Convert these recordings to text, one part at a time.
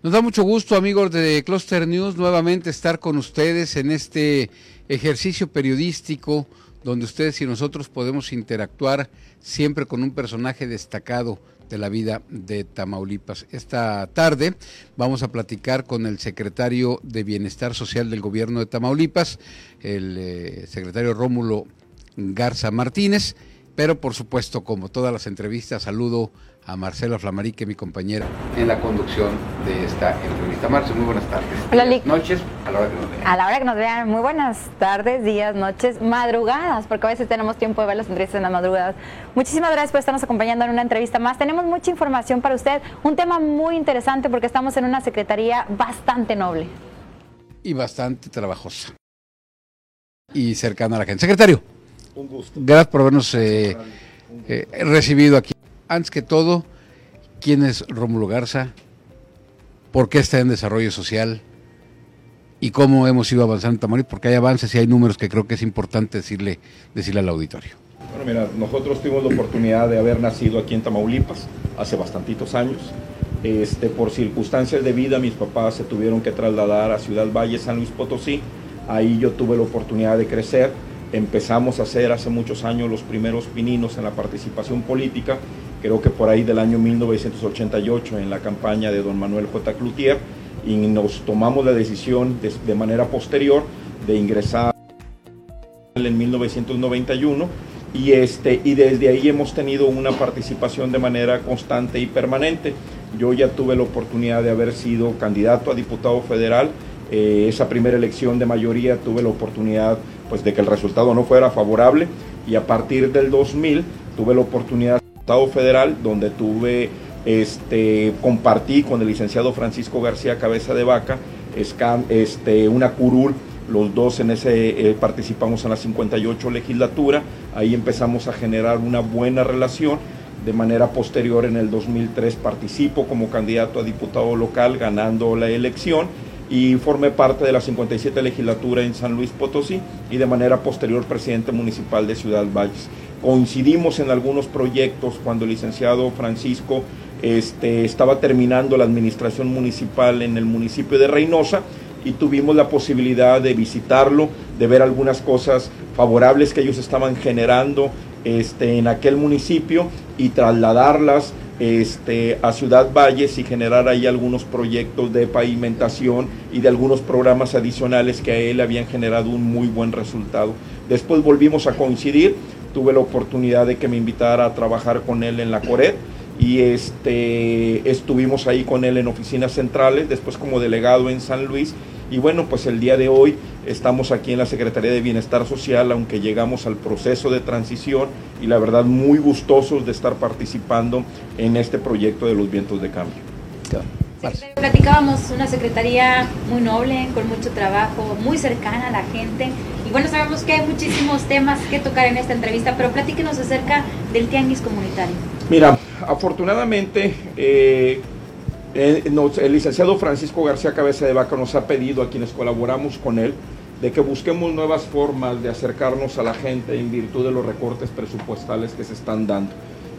Nos da mucho gusto, amigos de Cluster News, nuevamente estar con ustedes en este ejercicio periodístico donde ustedes y nosotros podemos interactuar siempre con un personaje destacado de la vida de Tamaulipas. Esta tarde vamos a platicar con el secretario de Bienestar Social del gobierno de Tamaulipas, el eh, secretario Rómulo Garza Martínez, pero por supuesto, como todas las entrevistas, saludo a Marcela Flamarique, mi compañera, en la conducción de esta entrevista. Marcela, muy buenas tardes. Hola, Lick. Noches, a la hora que nos vean. A la hora que nos vean, muy buenas tardes, días, noches, madrugadas, porque a veces tenemos tiempo de ver las entrevistas en las madrugadas. Muchísimas gracias por estarnos acompañando en una entrevista más. Tenemos mucha información para usted, un tema muy interesante porque estamos en una secretaría bastante noble. Y bastante trabajosa. Y cercana a la gente. Secretario. Un gusto. Gracias por habernos eh, eh, recibido aquí. Antes que todo, ¿quién es Rómulo Garza? ¿Por qué está en desarrollo social? ¿Y cómo hemos ido avanzando en Tamaulipas? Porque hay avances y hay números que creo que es importante decirle, decirle al auditorio. Bueno, mira, nosotros tuvimos la oportunidad de haber nacido aquí en Tamaulipas hace bastantitos años. Este, por circunstancias de vida, mis papás se tuvieron que trasladar a Ciudad Valle, San Luis Potosí. Ahí yo tuve la oportunidad de crecer. Empezamos a hacer hace muchos años los primeros pininos en la participación política, creo que por ahí del año 1988, en la campaña de don Manuel J. Cloutier, y nos tomamos la decisión de, de manera posterior de ingresar en 1991 y, este, y desde ahí hemos tenido una participación de manera constante y permanente. Yo ya tuve la oportunidad de haber sido candidato a diputado federal. Eh, esa primera elección de mayoría tuve la oportunidad pues, de que el resultado no fuera favorable. Y a partir del 2000 tuve la oportunidad de diputado federal donde tuve este, compartí con el licenciado Francisco García Cabeza de Vaca este, una curul. Los dos en ese eh, participamos en la 58 legislatura, ahí empezamos a generar una buena relación. De manera posterior, en el 2003, participo como candidato a diputado local, ganando la elección y formé parte de la 57 legislatura en San Luis Potosí y de manera posterior presidente municipal de Ciudad Valles. Coincidimos en algunos proyectos cuando el licenciado Francisco este, estaba terminando la administración municipal en el municipio de Reynosa y tuvimos la posibilidad de visitarlo, de ver algunas cosas favorables que ellos estaban generando este, en aquel municipio y trasladarlas este, a Ciudad Valles y generar ahí algunos proyectos de pavimentación y de algunos programas adicionales que a él habían generado un muy buen resultado. Después volvimos a coincidir, tuve la oportunidad de que me invitara a trabajar con él en la Coret y este, estuvimos ahí con él en oficinas centrales, después como delegado en San Luis y bueno, pues el día de hoy estamos aquí en la Secretaría de Bienestar Social, aunque llegamos al proceso de transición y la verdad muy gustosos de estar participando en este proyecto de los vientos de cambio. Secretario, Platicábamos una secretaría muy noble, con mucho trabajo, muy cercana a la gente. Y bueno, sabemos que hay muchísimos temas que tocar en esta entrevista, pero platíquenos acerca del tianguis comunitario. Mira, afortunadamente eh, eh, el licenciado Francisco García Cabeza de Vaca nos ha pedido a quienes colaboramos con él de que busquemos nuevas formas de acercarnos a la gente en virtud de los recortes presupuestales que se están dando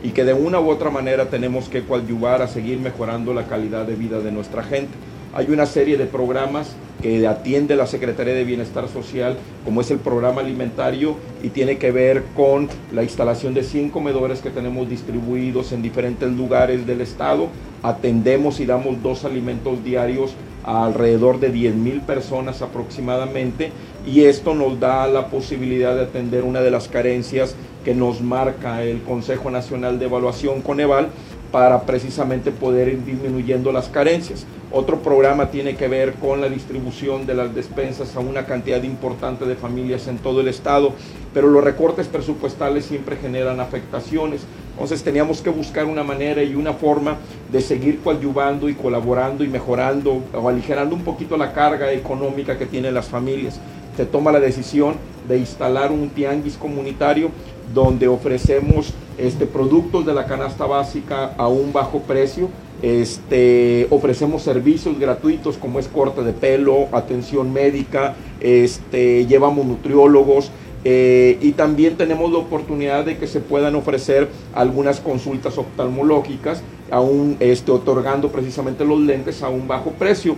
y que de una u otra manera tenemos que coadyuvar a seguir mejorando la calidad de vida de nuestra gente. Hay una serie de programas que atiende la Secretaría de Bienestar Social, como es el programa alimentario, y tiene que ver con la instalación de 100 comedores que tenemos distribuidos en diferentes lugares del estado. Atendemos y damos dos alimentos diarios a alrededor de 10 mil personas aproximadamente, y esto nos da la posibilidad de atender una de las carencias que nos marca el Consejo Nacional de Evaluación Coneval para precisamente poder ir disminuyendo las carencias. Otro programa tiene que ver con la distribución de las despensas a una cantidad importante de familias en todo el estado, pero los recortes presupuestales siempre generan afectaciones. Entonces teníamos que buscar una manera y una forma de seguir coadyuvando y colaborando y mejorando o aligerando un poquito la carga económica que tienen las familias. Se toma la decisión de instalar un tianguis comunitario donde ofrecemos este, productos de la canasta básica a un bajo precio. Este, ofrecemos servicios gratuitos como es corte de pelo, atención médica, este, llevamos nutriólogos, Eh, y también tenemos la oportunidad de que se puedan ofrecer algunas consultas oftalmológicas, aún este, otorgando precisamente los lentes a un bajo precio.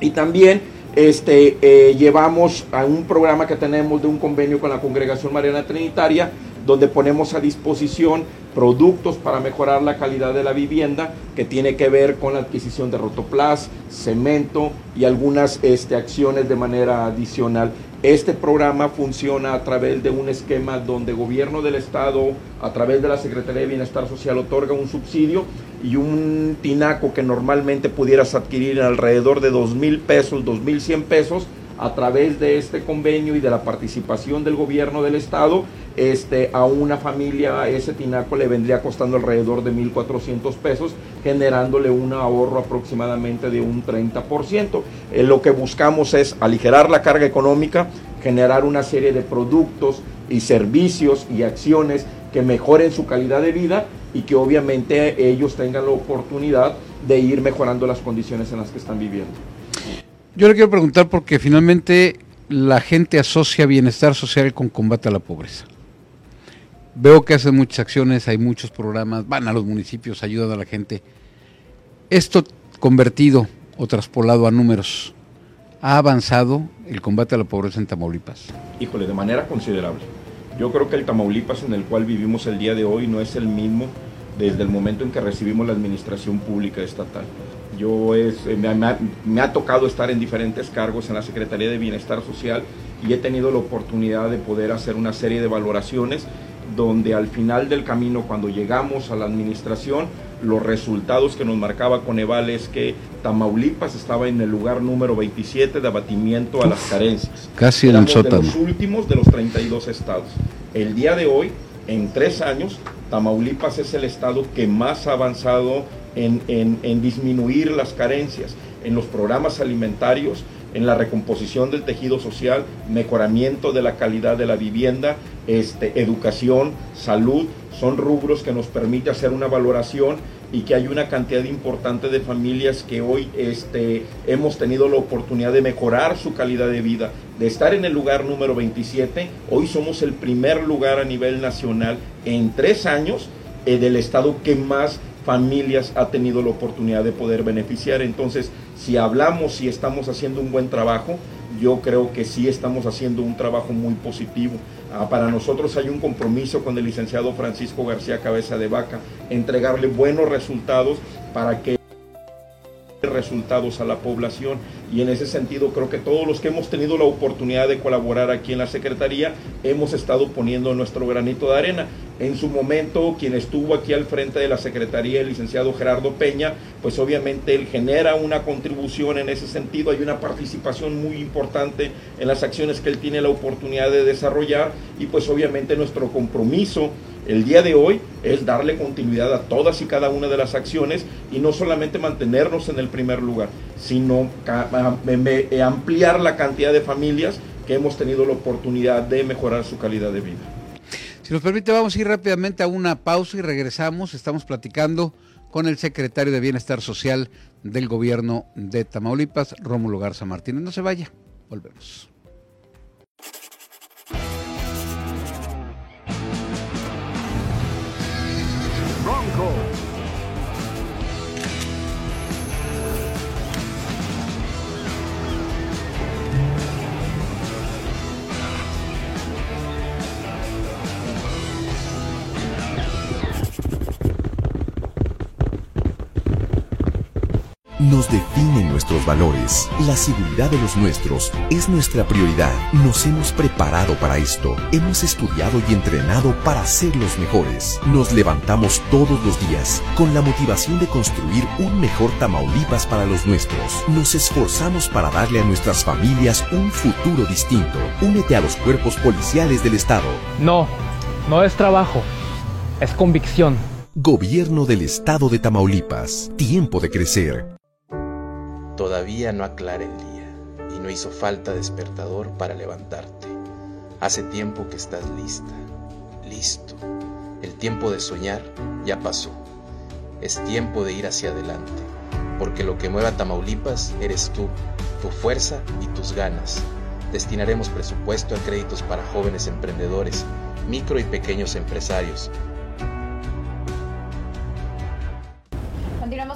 Y también este, eh, llevamos a un programa que tenemos de un convenio con la Congregación Mariana Trinitaria, donde ponemos a disposición productos para mejorar la calidad de la vivienda, que tiene que ver con la adquisición de rotoplas, cemento y algunas este, acciones de manera adicional. Este programa funciona a través de un esquema donde gobierno del estado, a través de la Secretaría de Bienestar Social, otorga un subsidio y un tinaco que normalmente pudieras adquirir en alrededor de dos mil pesos, dos mil cien pesos, a través de este convenio y de la participación del gobierno del estado, este, a una familia ese tinaco le vendría costando alrededor de 1.400 pesos, generándole un ahorro aproximadamente de un 30%. Eh, lo que buscamos es aligerar la carga económica, generar una serie de productos y servicios y acciones que mejoren su calidad de vida y que obviamente ellos tengan la oportunidad de ir mejorando las condiciones en las que están viviendo. Yo le quiero preguntar porque finalmente la gente asocia bienestar social con combate a la pobreza. Veo que hacen muchas acciones, hay muchos programas, van a los municipios, ayudan a la gente. Esto convertido o traspolado a números, ¿ha avanzado el combate a la pobreza en Tamaulipas? Híjole, de manera considerable. Yo creo que el Tamaulipas en el cual vivimos el día de hoy no es el mismo desde el momento en que recibimos la administración pública estatal. Yo es, eh, me, ha, tocado estar en diferentes cargos en la Secretaría de Bienestar Social y he tenido la oportunidad de poder hacer una serie de valoraciones donde al final del camino, cuando llegamos a la administración, los resultados que nos marcaba Coneval es que Tamaulipas estaba en el lugar número 27 de abatimiento a las carencias. Casi en el sótano. De los últimos de los 32 estados. El día de hoy, en tres años, Tamaulipas es el estado que más ha avanzado en, disminuir las carencias, en los programas alimentarios, en la recomposición del tejido social, mejoramiento de la calidad de la vivienda, este, educación, salud, son rubros que nos permite hacer una valoración y que hay una cantidad importante de familias que hoy este, hemos tenido la oportunidad de mejorar su calidad de vida, de estar en el lugar número 27, hoy somos el primer lugar a nivel nacional en tres años eh, del estado que más familias ha tenido la oportunidad de poder beneficiar. Entonces, si hablamos si estamos haciendo un buen trabajo, yo creo que sí estamos haciendo un trabajo muy positivo. Ah, para nosotros hay un compromiso con el licenciado Francisco García Cabeza de Vaca, entregarle buenos resultados para que resultados a la población y en ese sentido creo que todos los que hemos tenido la oportunidad de colaborar aquí en la Secretaría hemos estado poniendo nuestro granito de arena. En su momento, quien estuvo aquí al frente de la Secretaría, el licenciado Gerardo Peña, pues obviamente él genera una contribución en ese sentido, hay una participación muy importante en las acciones que él tiene la oportunidad de desarrollar y pues obviamente nuestro compromiso el día de hoy es darle continuidad a todas y cada una de las acciones y no solamente mantenernos en el primer lugar, sino eh, ampliar la cantidad de familias que hemos tenido la oportunidad de mejorar su calidad de vida. Si nos permite, vamos a ir rápidamente a una pausa y regresamos. Estamos platicando con el secretario de Bienestar Social del gobierno de Tamaulipas, Rómulo Garza Martínez. No se vaya, volvemos. Valores. La seguridad de los nuestros es nuestra prioridad. Nos hemos preparado para esto. Hemos estudiado y entrenado para ser los mejores. Nos levantamos todos los días con la motivación de construir un mejor Tamaulipas para los nuestros. Nos esforzamos para darle a nuestras familias un futuro distinto. Únete a los cuerpos policiales del Estado. No, no es trabajo, es convicción. Gobierno del Estado de Tamaulipas. Tiempo de crecer. Todavía no aclara el día y no hizo falta despertador para levantarte. Hace tiempo que estás lista, listo. El tiempo de soñar ya pasó. Es tiempo de ir hacia adelante, porque lo que mueva Tamaulipas eres tú, tu fuerza y tus ganas. destinaremos presupuesto a créditos para jóvenes emprendedores, micro y pequeños empresarios,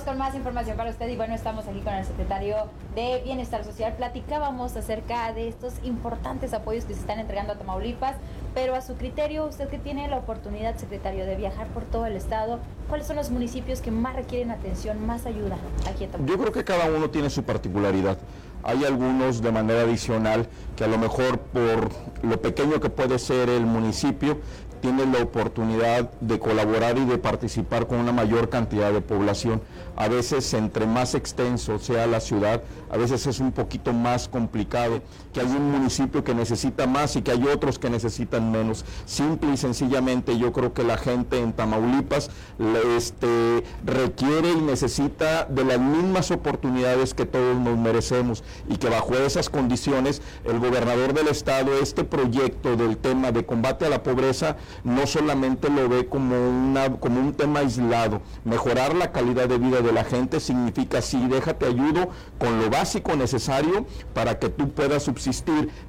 con más información para usted y bueno, estamos aquí con el secretario de Bienestar Social. Platicábamos acerca de estos importantes apoyos que se están entregando a Tamaulipas, pero a su criterio, usted que tiene la oportunidad, secretario, de viajar por todo el estado, ¿cuáles son los municipios que más requieren atención, más ayuda aquí en Tamaulipas? Yo creo que cada uno tiene su particularidad. Hay algunos de manera adicional que a lo mejor por lo pequeño que puede ser el municipio, tienen la oportunidad de colaborar y de participar con una mayor cantidad de población. A veces, entre más extenso sea la ciudad, a veces es un poquito más complicado, que hay un municipio que necesita más y que hay otros que necesitan menos. Simple y sencillamente yo creo que la gente en Tamaulipas este, requiere y necesita de las mismas oportunidades que todos nos merecemos y que bajo esas condiciones el gobernador del estado, este proyecto del tema de combate a la pobreza, no solamente lo ve como, una, como un tema aislado. Mejorar la calidad de vida de la gente significa, sí, déjate ayudo con lo básico necesario para que tú puedas subsistir,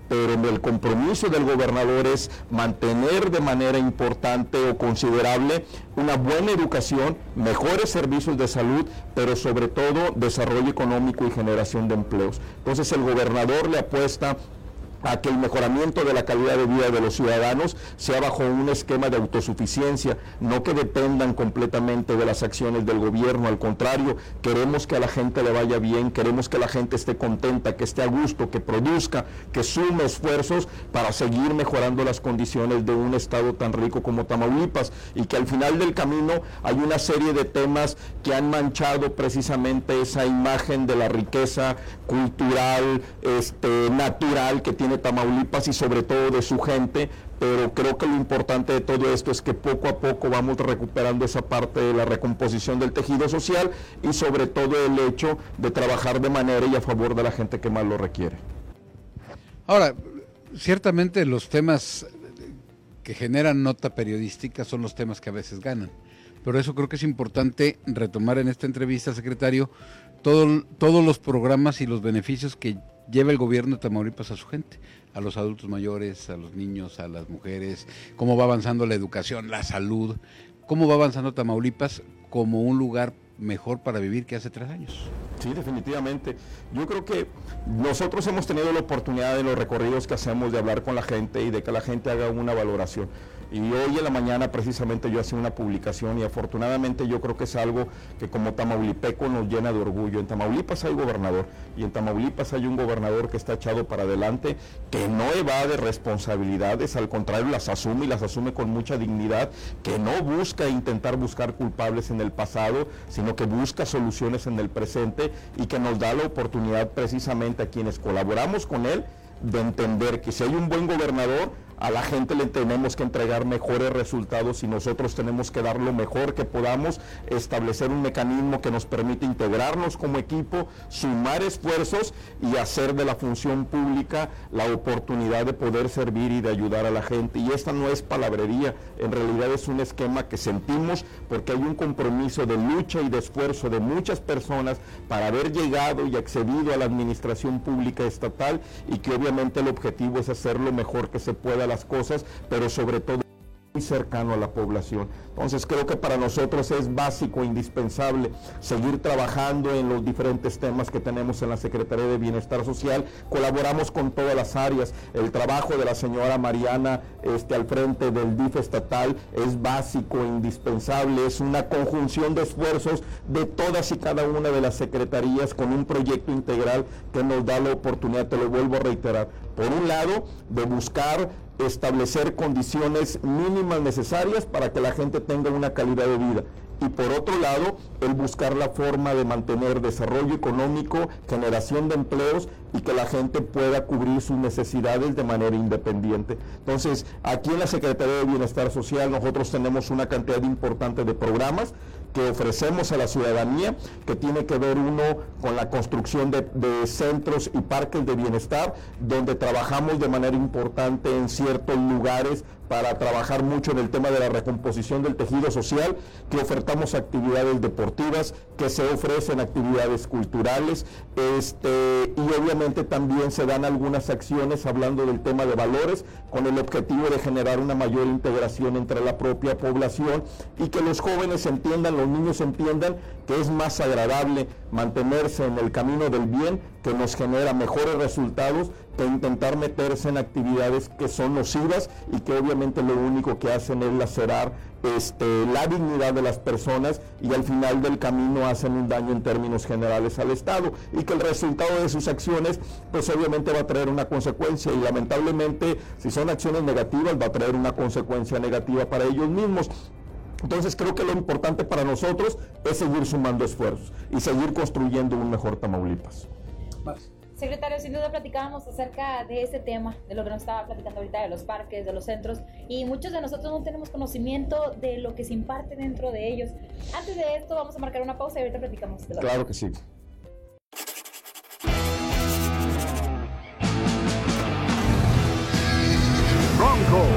pero el compromiso del gobernador es mantener de manera importante o considerable una buena educación, mejores servicios de salud, pero sobre todo desarrollo económico y generación de empleos. Entonces el gobernador le apuesta a que el mejoramiento de la calidad de vida de los ciudadanos sea bajo un esquema de autosuficiencia, no que dependan completamente de las acciones del gobierno, al contrario, queremos que a la gente le vaya bien, queremos que la gente esté contenta, que esté a gusto, que produzca, que sume esfuerzos para seguir mejorando las condiciones de un estado tan rico como Tamaulipas y que al final del camino hay una serie de temas que han manchado precisamente esa imagen de la riqueza cultural, este, natural que tiene Tamaulipas y sobre todo de su gente, pero creo que lo importante de todo esto es que poco a poco vamos recuperando esa parte de la recomposición del tejido social y sobre todo el hecho de trabajar de manera y a favor de la gente que más lo requiere. Ahora, ciertamente los temas que generan nota periodística son los temas que a veces ganan, pero eso creo que es importante retomar en esta entrevista, secretario, todo, todos los programas y los beneficios que lleva el gobierno de Tamaulipas a su gente, a los adultos mayores, a los niños, a las mujeres, cómo va avanzando la educación, la salud, cómo va avanzando Tamaulipas como un lugar mejor para vivir que hace tres años. Sí, definitivamente. Yo creo que nosotros hemos tenido la oportunidad de los recorridos que hacemos de hablar con la gente y de que la gente haga una valoración. Y hoy en la mañana precisamente yo hacía una publicación y afortunadamente yo creo que es algo que como tamaulipeco nos llena de orgullo. En Tamaulipas hay gobernador y en Tamaulipas hay un gobernador que está echado para adelante, que no evade responsabilidades, al contrario las asume y las asume con mucha dignidad, que no busca intentar buscar culpables en el pasado, sino que busca soluciones en el presente y que nos da la oportunidad precisamente a quienes colaboramos con él de entender que si hay un buen gobernador, a la gente le tenemos que entregar mejores resultados y nosotros tenemos que dar lo mejor que podamos, establecer un mecanismo que nos permite integrarnos como equipo, sumar esfuerzos y hacer de la función pública la oportunidad de poder servir y de ayudar a la gente. Y esta no es palabrería, en realidad es un esquema que sentimos porque hay un compromiso de lucha y de esfuerzo de muchas personas para haber llegado y accedido a la administración pública estatal y que obviamente el objetivo es hacer lo mejor que se pueda las cosas, pero sobre todo muy cercano a la población. Entonces creo que para nosotros es básico, indispensable seguir trabajando en los diferentes temas que tenemos en la Secretaría de Bienestar Social. Colaboramos con todas las áreas. El trabajo de la señora Mariana este, al frente del DIF estatal es básico, indispensable. Es una conjunción de esfuerzos de todas y cada una de las secretarías con un proyecto integral que nos da la oportunidad, te lo vuelvo a reiterar, por un lado, de buscar establecer condiciones mínimas necesarias para que la gente tenga una calidad de vida. Y por otro lado, el buscar la forma de mantener desarrollo económico, generación de empleos y que la gente pueda cubrir sus necesidades de manera independiente. Entonces, aquí en la Secretaría de Bienestar Social nosotros tenemos una cantidad importante de programas que ofrecemos a la ciudadanía, que tiene que ver uno con la construcción de, centros y parques de bienestar, donde trabajamos de manera importante en ciertos lugares para trabajar mucho en el tema de la recomposición del tejido social, que ofertamos actividades deportivas, que se ofrecen actividades culturales, este, y obviamente también se dan algunas acciones hablando del tema de valores, con el objetivo de generar una mayor integración entre la propia población y que los jóvenes entiendan, los niños entiendan que es más agradable mantenerse en el camino del bien, que nos genera mejores resultados, que intentar meterse en actividades que son nocivas y que obviamente lo único que hacen es lacerar este, la dignidad de las personas y al final del camino hacen un daño en términos generales al Estado y que el resultado de sus acciones pues obviamente va a traer una consecuencia y lamentablemente si son acciones negativas va a traer una consecuencia negativa para ellos mismos. Entonces creo que lo importante para nosotros es seguir sumando esfuerzos y seguir construyendo un mejor Tamaulipas. Secretario, sin duda platicábamos acerca de ese tema, de lo que nos estaba platicando ahorita, de los parques, de los centros, y muchos de nosotros no tenemos conocimiento de lo que se imparte dentro de ellos. Antes de esto, vamos a marcar una pausa y ahorita platicamos. De claro que sí. Bronco.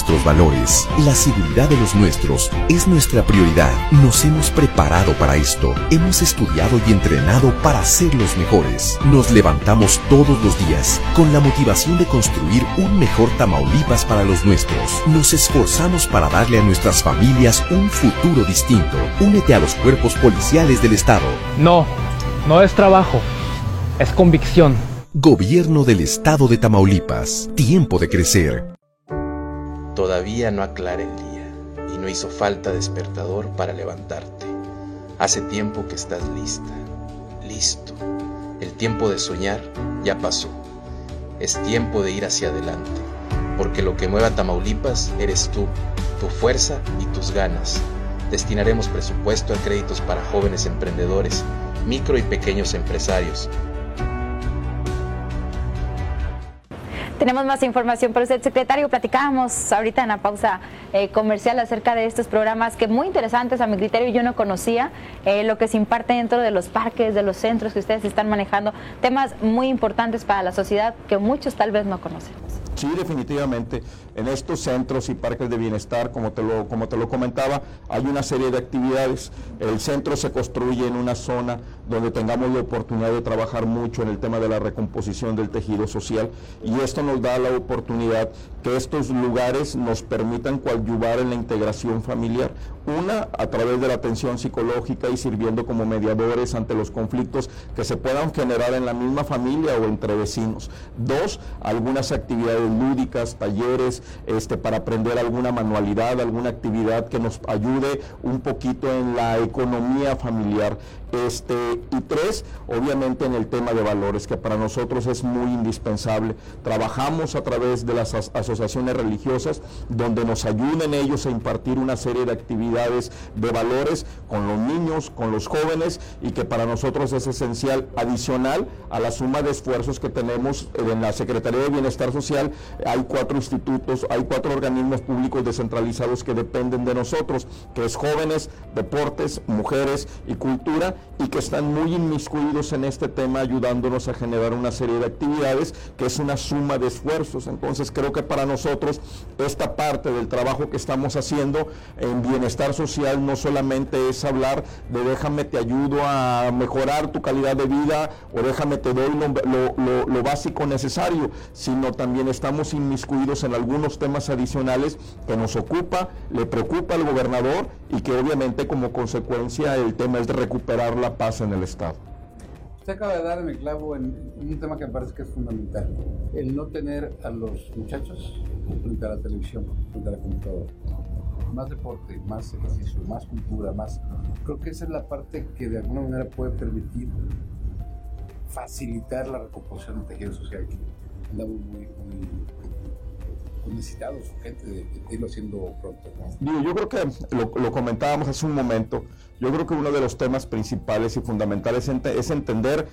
Nuestros valores. La seguridad de los nuestros es nuestra prioridad. Nos hemos preparado para esto. Hemos estudiado y entrenado para ser los mejores. Nos levantamos todos los días con la motivación de construir un mejor Tamaulipas para los nuestros. Nos esforzamos para darle a nuestras familias un futuro distinto. Únete a los cuerpos policiales del Estado. No, no es trabajo, es convicción. Gobierno del Estado de Tamaulipas. Tiempo de crecer. Todavía no aclara el día y no hizo falta despertador para levantarte. Hace tiempo que estás lista, listo. El tiempo de soñar ya pasó. Es tiempo de ir hacia adelante, porque lo que mueva Tamaulipas eres tú, tu fuerza y tus ganas. Destinaremos presupuesto a créditos para jóvenes emprendedores, micro y pequeños empresarios Tenemos más información para usted, secretario. Platicábamos ahorita en la pausa eh, comercial acerca de estos programas que muy interesantes a mi criterio yo no conocía, eh, lo que se imparte dentro de los parques, de los centros que ustedes están manejando, temas muy importantes para la sociedad que muchos tal vez no conocen. Sí, definitivamente. En estos centros y parques de bienestar, como te, lo, como te lo comentaba, hay una serie de actividades. El centro se construye en una zona donde tengamos la oportunidad de trabajar mucho en el tema de la recomposición del tejido social y esto nos da la oportunidad que estos lugares nos permitan coadyuvar en la integración familiar. Una, a través de la atención psicológica y sirviendo como mediadores ante los conflictos que se puedan generar en la misma familia o entre vecinos. Dos, algunas actividades lúdicas, talleres, este, para aprender alguna manualidad, alguna actividad que nos ayude un poquito en la economía familiar. Este, y tres, obviamente en el tema de valores, que para nosotros es muy indispensable. Trabajamos a través de las asociaciones religiosas, donde nos ayuden ellos a impartir una serie de actividades de valores con los niños, con los jóvenes, y que para nosotros es esencial, adicional a la suma de esfuerzos que tenemos en la Secretaría de Bienestar Social. Hay cuatro institutos, hay cuatro organismos públicos descentralizados que dependen de nosotros, que es jóvenes, deportes, mujeres y cultura y que están muy inmiscuidos en este tema ayudándonos a generar una serie de actividades que es una suma de esfuerzos. Entonces creo que para nosotros esta parte del trabajo que estamos haciendo en bienestar social no solamente es hablar de déjame te ayudo a mejorar tu calidad de vida o déjame te doy lo, básico necesario, sino también estamos inmiscuidos en algunos temas adicionales que nos ocupa, le preocupa al gobernador y que obviamente como consecuencia el tema es de recuperar la paz en el Estado. Usted acaba de darme clavo en, un tema que me parece que es fundamental, el no tener a los muchachos frente a la televisión, frente a la computadora. Más deporte, más ejercicio, más cultura, más... Creo que esa es la parte que de alguna manera puede permitir facilitar la recomposición del tejido social que andamos muy, muy necesitados, gente, de, irlo haciendo pronto. yo creo que lo, comentábamos hace un momento, yo creo que uno de los temas principales y fundamentales es entender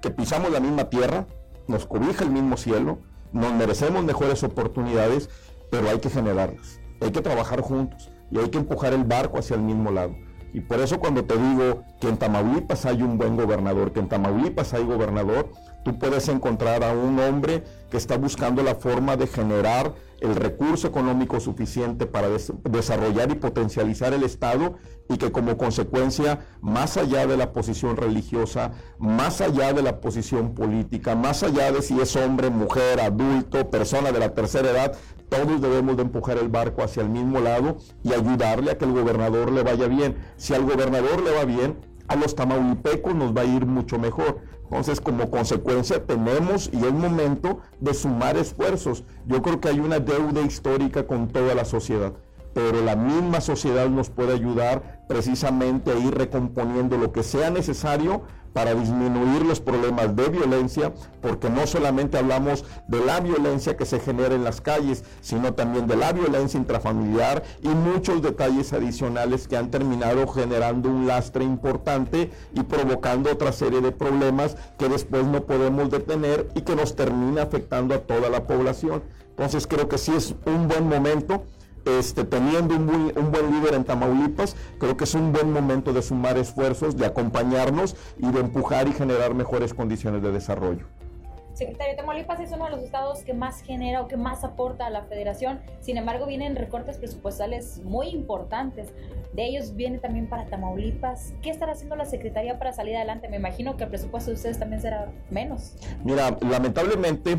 que pisamos la misma tierra, nos cobija el mismo cielo, nos merecemos mejores oportunidades, pero hay que generarlas, hay que trabajar juntos y hay que empujar el barco hacia el mismo lado. Y por eso cuando te digo que en Tamaulipas hay un buen gobernador, que en Tamaulipas hay gobernador, tú puedes encontrar a un hombre que está buscando la forma de generar el recurso económico suficiente para desarrollar y potencializar el Estado y que como consecuencia, más allá de la posición religiosa, más allá de la posición política, más allá de si es hombre, mujer, adulto, persona de la tercera edad, todos debemos de empujar el barco hacia el mismo lado y ayudarle a que el gobernador le vaya bien. Si al gobernador le va bien, a los tamaulipecos nos va a ir mucho mejor. Entonces, como consecuencia, tenemos y es momento de sumar esfuerzos. Yo creo que hay una deuda histórica con toda la sociedad, pero la misma sociedad nos puede ayudar precisamente a ir recomponiendo lo que sea necesario para disminuir los problemas de violencia, porque no solamente hablamos de la violencia que se genera en las calles, sino también de la violencia intrafamiliar y muchos detalles adicionales que han terminado generando un lastre importante y provocando otra serie de problemas que después no podemos detener y que nos termina afectando a toda la población. Entonces creo que sí es un buen momento este, teniendo un, buen líder en Tamaulipas, creo que es un buen momento de sumar esfuerzos, de acompañarnos y de empujar y generar mejores condiciones de desarrollo. Secretario, Tamaulipas es uno de los estados que más genera o que más aporta a la federación. Sin embargo, vienen recortes presupuestales muy importantes. De ellos viene también para Tamaulipas. ¿Qué estará haciendo la Secretaría para salir adelante? Me imagino que el presupuesto de ustedes también será menos. Mira, lamentablemente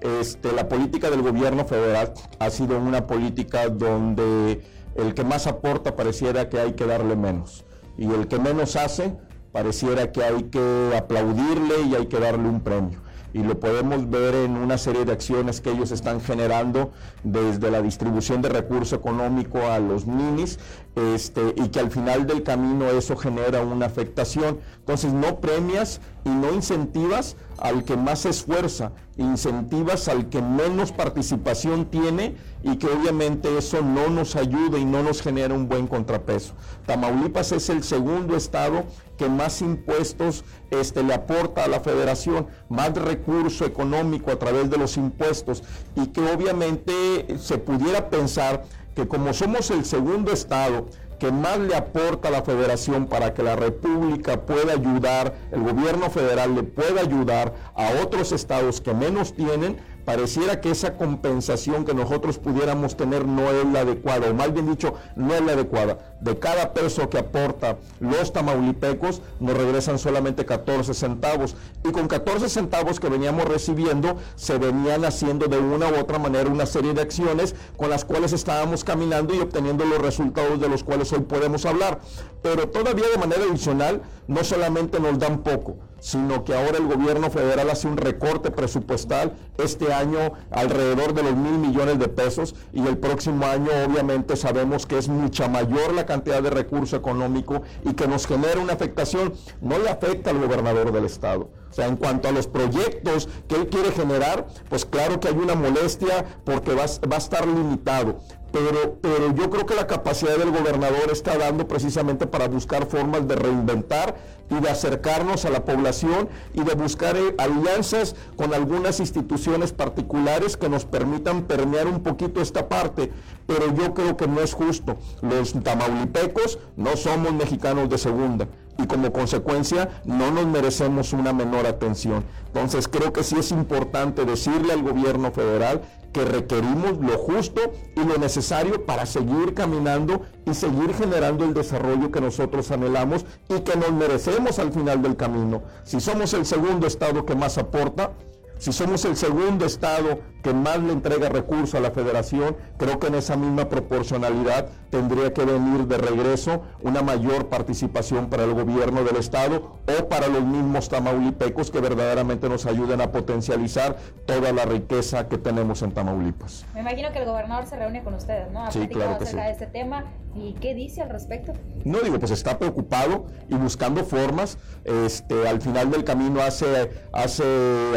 este, la política del gobierno federal ha sido una política donde el que más aporta pareciera que hay que darle menos y el que menos hace pareciera que hay que aplaudirle y hay que darle un premio y lo podemos ver en una serie de acciones que ellos están generando desde la distribución de recurso económico a los minis este, y que al final del camino eso genera una afectación. Entonces no premias y no incentivas al que más se esfuerza, incentivas al que menos participación tiene y que obviamente eso no nos ayuda y no nos genera un buen contrapeso. Tamaulipas es el segundo estado que más impuestos este, le aporta a la federación, más recurso económico a través de los impuestos y que obviamente se pudiera pensar que como somos el segundo estado que más le aporta a la federación para que la República pueda ayudar, el gobierno federal le pueda ayudar a otros estados que menos tienen, pareciera que esa compensación que nosotros pudiéramos tener no es la adecuada, o más bien dicho, no es la adecuada. De cada peso que aporta los tamaulipecos, nos regresan solamente 14 centavos. Y con 14 centavos que veníamos recibiendo, se venían haciendo de una u otra manera una serie de acciones con las cuales estábamos caminando y obteniendo los resultados de los cuales hoy podemos hablar. Pero todavía de manera adicional, no solamente nos dan poco, sino que ahora el gobierno federal hace un recorte presupuestal este año alrededor de los mil millones de pesos y el próximo año obviamente sabemos que es mucha mayor la cantidad de recurso económico y que nos genera una afectación, no le afecta al gobernador del estado. O sea, en cuanto a los proyectos que él quiere generar, pues claro que hay una molestia porque va, va a estar limitado. Pero, pero yo creo que la capacidad del gobernador está dando precisamente para buscar formas de reinventar y de acercarnos a la población y de buscar eh, alianzas con algunas instituciones particulares que nos permitan permear un poquito esta parte. Pero yo creo que no es justo. Los tamaulipecos no somos mexicanos de segunda y como consecuencia no nos merecemos una menor atención. Entonces creo que sí es importante decirle al gobierno federal que requerimos lo justo y lo necesario para seguir caminando y seguir generando el desarrollo que nosotros anhelamos y que nos merecemos al final del camino. Si somos el segundo estado que más aporta, si somos el segundo estado que más le entrega recursos a la federación, creo que en esa misma proporcionalidad tendría que venir de regreso una mayor participación para el gobierno del estado o para los mismos tamaulipecos que verdaderamente nos ayuden a potencializar toda la riqueza que tenemos en Tamaulipas. Me imagino que el gobernador se reúne con ustedes, ¿no? sí, claro que sí. de este tema ¿Y qué dice al respecto? No digo, pues está preocupado y buscando formas. Este, al final del camino hace, hace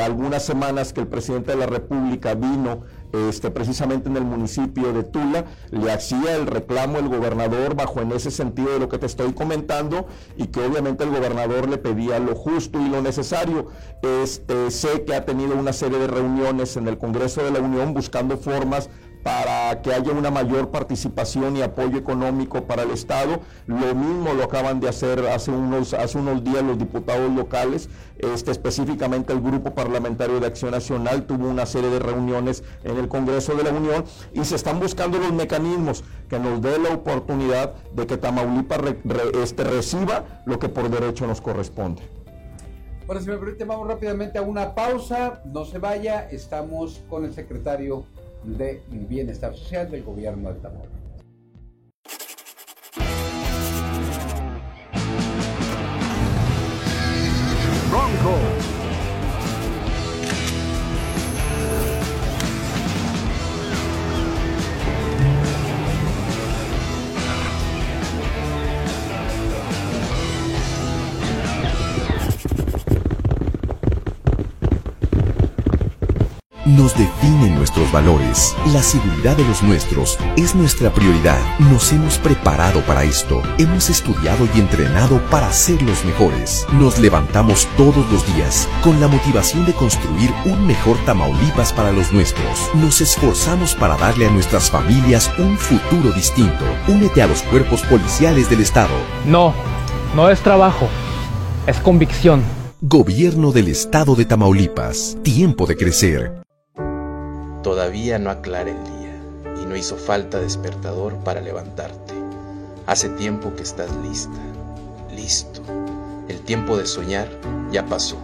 algunas semanas que el presidente de la República vino este, precisamente en el municipio de Tula, le hacía el reclamo el gobernador bajo en ese sentido de lo que te estoy comentando y que obviamente el gobernador le pedía lo justo y lo necesario. Este, sé que ha tenido una serie de reuniones en el Congreso de la Unión buscando formas para que haya una mayor participación y apoyo económico para el Estado. Lo mismo lo acaban de hacer hace unos, hace unos días los diputados locales, este, específicamente el Grupo Parlamentario de Acción Nacional tuvo una serie de reuniones en el Congreso de la Unión y se están buscando los mecanismos que nos dé la oportunidad de que Tamaulipas este, reciba lo que por derecho nos corresponde. Bueno, si me permite, vamos rápidamente a una pausa. No se vaya, estamos con el secretario de Bienestar Social del Gobierno de Tamaulipas. Nuestros valores. La seguridad de los nuestros es nuestra prioridad. Nos hemos preparado para esto. Hemos estudiado y entrenado para ser los mejores. Nos levantamos todos los días con la motivación de construir un mejor Tamaulipas para los nuestros. Nos esforzamos para darle a nuestras familias un futuro distinto. Únete a los cuerpos policiales del Estado. No, no es trabajo, es convicción. Gobierno del Estado de Tamaulipas. Tiempo de crecer. Todavía no aclara el día y no hizo falta despertador para levantarte. Hace tiempo que estás lista, listo. El tiempo de soñar ya pasó.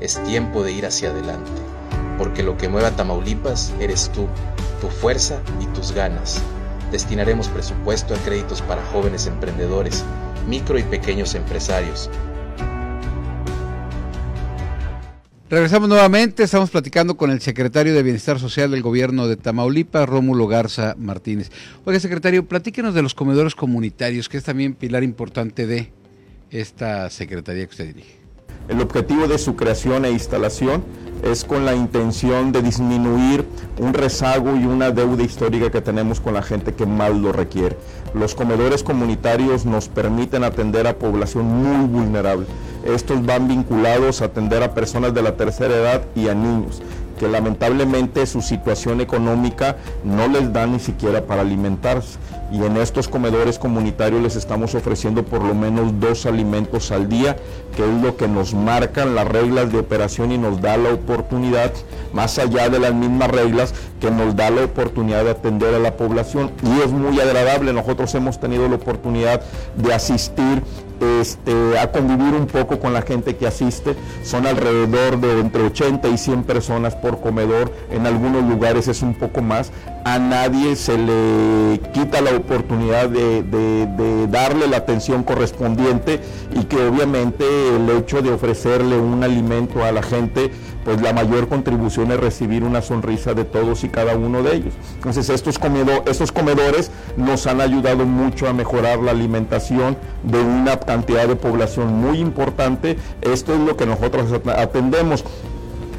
Es tiempo de ir hacia adelante, porque lo que mueva Tamaulipas eres tú, tu fuerza y tus ganas. Destinaremos presupuesto a créditos para jóvenes emprendedores, micro y pequeños empresarios Regresamos nuevamente, estamos platicando con el secretario de Bienestar Social del gobierno de Tamaulipas, Rómulo Garza Martínez. Oiga, secretario, platíquenos de los comedores comunitarios, que es también pilar importante de esta secretaría que usted dirige. El objetivo de su creación e instalación es con la intención de disminuir un rezago y una deuda histórica que tenemos con la gente que más lo requiere. Los comedores comunitarios nos permiten atender a población muy vulnerable estos van vinculados a atender a personas de la tercera edad y a niños que lamentablemente su situación económica no les da ni siquiera para alimentarse. Y en estos comedores comunitarios les estamos ofreciendo por lo menos dos alimentos al día, que es lo que nos marcan las reglas de operación y nos da la oportunidad, más allá de las mismas reglas, que nos da la oportunidad de atender a la población. Y es muy agradable, nosotros hemos tenido la oportunidad de asistir este, a convivir un poco con la gente que asiste. Son alrededor de entre 80 y 100 personas por comedor, en algunos lugares es un poco más. A nadie se le quita la oportunidad de, darle la atención correspondiente y que obviamente el hecho de ofrecerle un alimento a la gente pues la mayor contribución es recibir una sonrisa de todos y cada uno de ellos. Entonces estos, estos comedores nos han ayudado mucho a mejorar la alimentación de una cantidad de población muy importante. Esto es lo que nosotros atendemos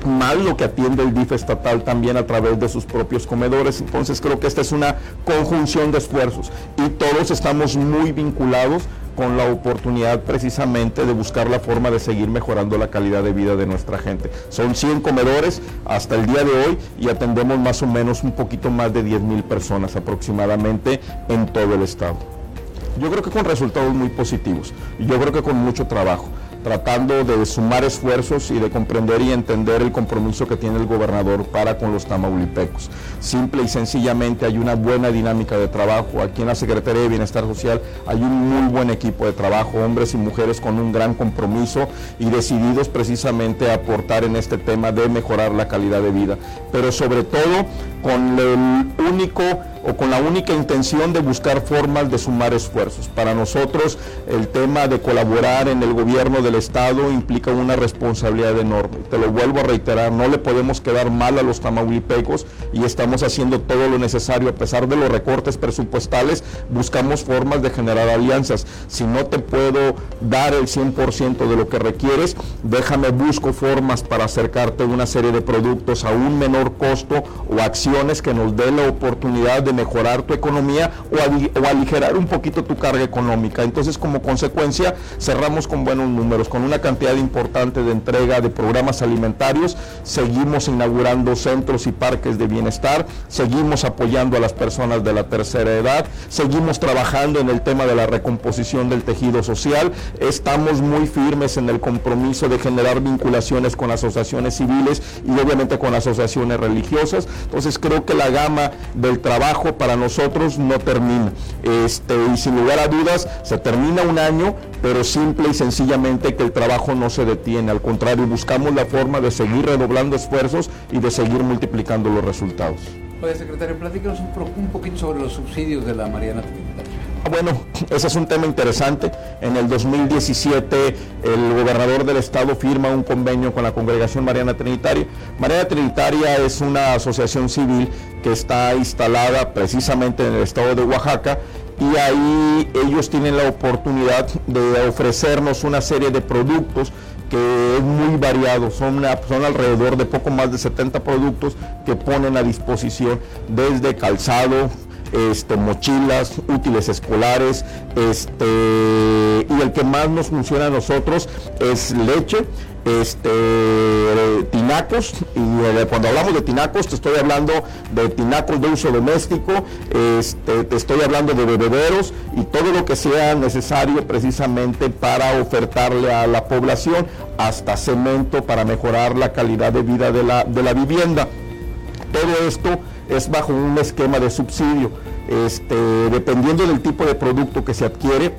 más lo que atiende el DIF estatal también a través de sus propios comedores. Entonces creo que esta es una conjunción de esfuerzos y todos estamos muy vinculados con la oportunidad precisamente de buscar la forma de seguir mejorando la calidad de vida de nuestra gente. Son 100 comedores hasta el día de hoy y atendemos más o menos un poquito más de 10 mil personas aproximadamente en todo el estado. Yo creo que con resultados muy positivos y yo creo que con mucho trabajo tratando de sumar esfuerzos y de comprender y entender el compromiso que tiene el gobernador para con los tamaulipecos. Simple y sencillamente hay una buena dinámica de trabajo. Aquí en la Secretaría de Bienestar Social hay un muy buen equipo de trabajo, hombres y mujeres con un gran compromiso y decididos precisamente a aportar en este tema de mejorar la calidad de vida. Pero sobre todo con el único o con la única intención de buscar formas de sumar esfuerzos. Para nosotros el tema de colaborar en el gobierno del Estado implica una responsabilidad enorme. Te lo vuelvo a reiterar, no le podemos quedar mal a los tamaulipecos y estamos haciendo todo lo necesario a pesar de los recortes presupuestales, buscamos formas de generar alianzas. Si no te puedo dar el 100% de lo que requieres, déjame busco formas para acercarte a una serie de productos a un menor costo o acciones que nos den la oportunidad de mejorar tu economía o, aligerar un poquito tu carga económica. Entonces, como consecuencia, cerramos con buenos números, con una cantidad importante de entrega de programas alimentarios, seguimos inaugurando centros y parques de bienestar, seguimos apoyando a las personas de la tercera edad, seguimos trabajando en el tema de la recomposición del tejido social, estamos muy firmes en el compromiso de generar vinculaciones con asociaciones civiles y obviamente con asociaciones religiosas. Entonces creo que la gama del trabajo para nosotros no termina. Este, y sin lugar a dudas, se termina un año, pero simple y sencillamente que el trabajo no se detiene. Al contrario, buscamos la forma de seguir redoblando esfuerzos y de seguir multiplicando los resultados. Oye, secretario, platícanos un, poquito sobre los subsidios de la Mariana Trinitaria. Bueno, ese es un tema interesante. En el 2017 el gobernador del estado firma un convenio con la Congregación Mariana Trinitaria. Mariana Trinitaria es una asociación civil que está instalada precisamente en el estado de Oaxaca y ahí ellos tienen la oportunidad de ofrecernos una serie de productos que es muy variado, son, son alrededor de poco más de 70 productos que ponen a disposición desde calzado, este, mochilas, útiles escolares, este, y el que más nos funciona a nosotros es leche, este, tinacos, y eh, cuando hablamos de tinacos te estoy hablando de tinacos de uso doméstico, este, te estoy hablando de bebederos y todo lo que sea necesario precisamente para ofertarle a la población, hasta cemento para mejorar la calidad de vida de la, de la vivienda. Todo esto es bajo un esquema de subsidio. Este, dependiendo del tipo de producto que se adquiere,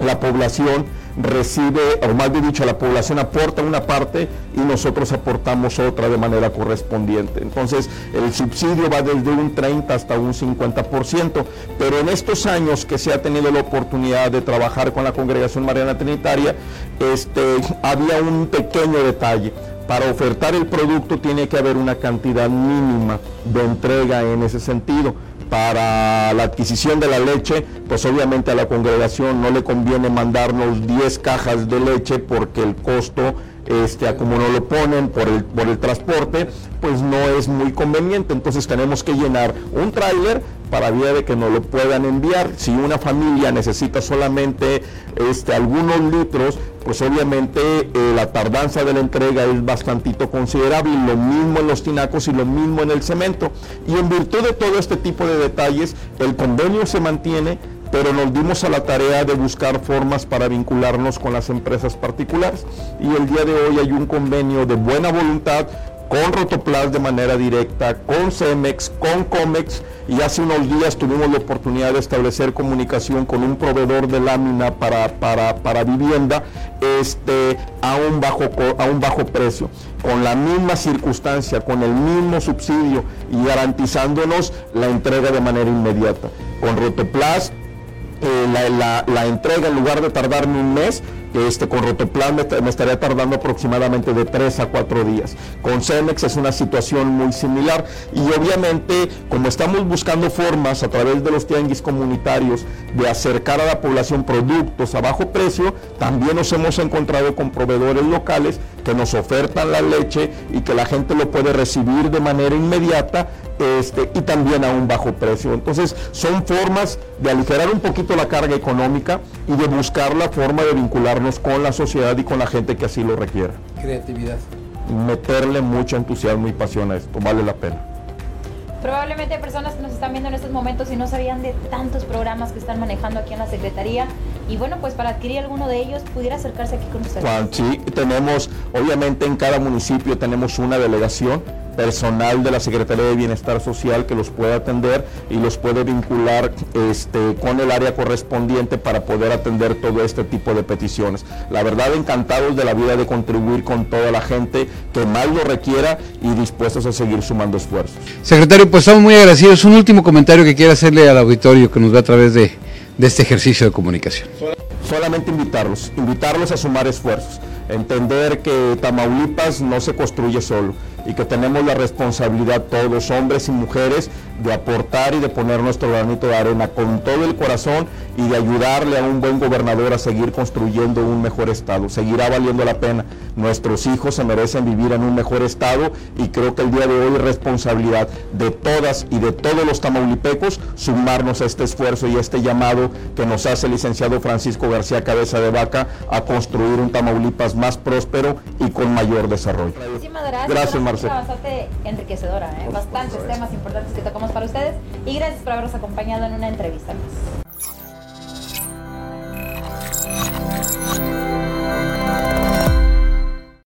la población recibe, o más bien dicho, la población aporta una parte y nosotros aportamos otra de manera correspondiente. Entonces, el subsidio va desde un 30 hasta un 50%, pero en estos años que se ha tenido la oportunidad de trabajar con la Congregación Mariana Trinitaria, este, había un pequeño detalle para ofertar el producto tiene que haber una cantidad mínima de entrega en ese sentido. Para la adquisición de la leche, pues obviamente a la congregación no le conviene mandarnos 10 cajas de leche porque el costo este, como no lo ponen por el, por el transporte, pues no es muy conveniente. Entonces tenemos que llenar un tráiler para vía de que nos lo puedan enviar. Si una familia necesita solamente este, algunos litros, pues obviamente eh, la tardanza de la entrega es bastantito considerable, lo mismo en los tinacos y lo mismo en el cemento. Y en virtud de todo este tipo de detalles, el convenio se mantiene, pero nos dimos a la tarea de buscar formas para vincularnos con las empresas particulares. Y el día de hoy hay un convenio de buena voluntad con Rotoplas de manera directa, con Cemex, con Comex y hace unos días tuvimos la oportunidad de establecer comunicación con un proveedor de lámina para, para, vivienda este, a, un bajo, a un bajo precio, con la misma circunstancia, con el mismo subsidio y garantizándonos la entrega de manera inmediata. Con Rotoplas eh, la, la entrega en lugar de tardarme un mes, este, con Rotoplan me, estaría tardando aproximadamente de 3 a 4 días. Con Cemex es una situación muy similar y obviamente como estamos buscando formas a través de los tianguis comunitarios de acercar a la población productos a bajo precio, también nos hemos encontrado con proveedores locales que nos ofertan la leche y que la gente lo puede recibir de manera inmediata este, y también a un bajo precio. Entonces son formas de aligerar un poquito la carga económica y de buscar la forma de vincularnos con la sociedad y con la gente que así lo requiera. Creatividad. Meterle mucho entusiasmo y pasión a esto, vale la pena. Probablemente hay personas que nos están viendo en estos momentos y no sabían de tantos programas que están manejando aquí en la Secretaría. Y bueno, pues para adquirir alguno de ellos, pudiera acercarse aquí con ustedes. sí, tenemos, obviamente en cada municipio tenemos una delegación personal de la Secretaría de Bienestar Social que los puede atender y los puede vincular este, con el área correspondiente para poder atender todo este tipo de peticiones. La verdad, encantados de la vida de contribuir con toda la gente que más lo requiera y dispuestos a seguir sumando esfuerzos. Secretario, pues estamos muy agradecidos. Un último comentario que quiera hacerle al auditorio que nos ve a través de, de este ejercicio de comunicación. Solamente invitarlos, invitarlos a sumar esfuerzos, entender que Tamaulipas no se construye solo y que tenemos la responsabilidad todos, hombres y mujeres, de aportar y de poner nuestro granito de arena con todo el corazón y de ayudarle a un buen gobernador a seguir construyendo un mejor estado. Seguirá valiendo la pena. Nuestros hijos se merecen vivir en un mejor estado y creo que el día de hoy es responsabilidad de todas y de todos los tamaulipecos sumarnos a este esfuerzo y a este llamado que nos hace el licenciado Francisco García Cabeza de Vaca a construir un Tamaulipas más próspero y con mayor desarrollo. Muchísimas gracias. Gracias, Bastante enriquecedora, ¿eh? bastantes temas importantes que tocamos para ustedes y gracias por habernos acompañado en una entrevista más.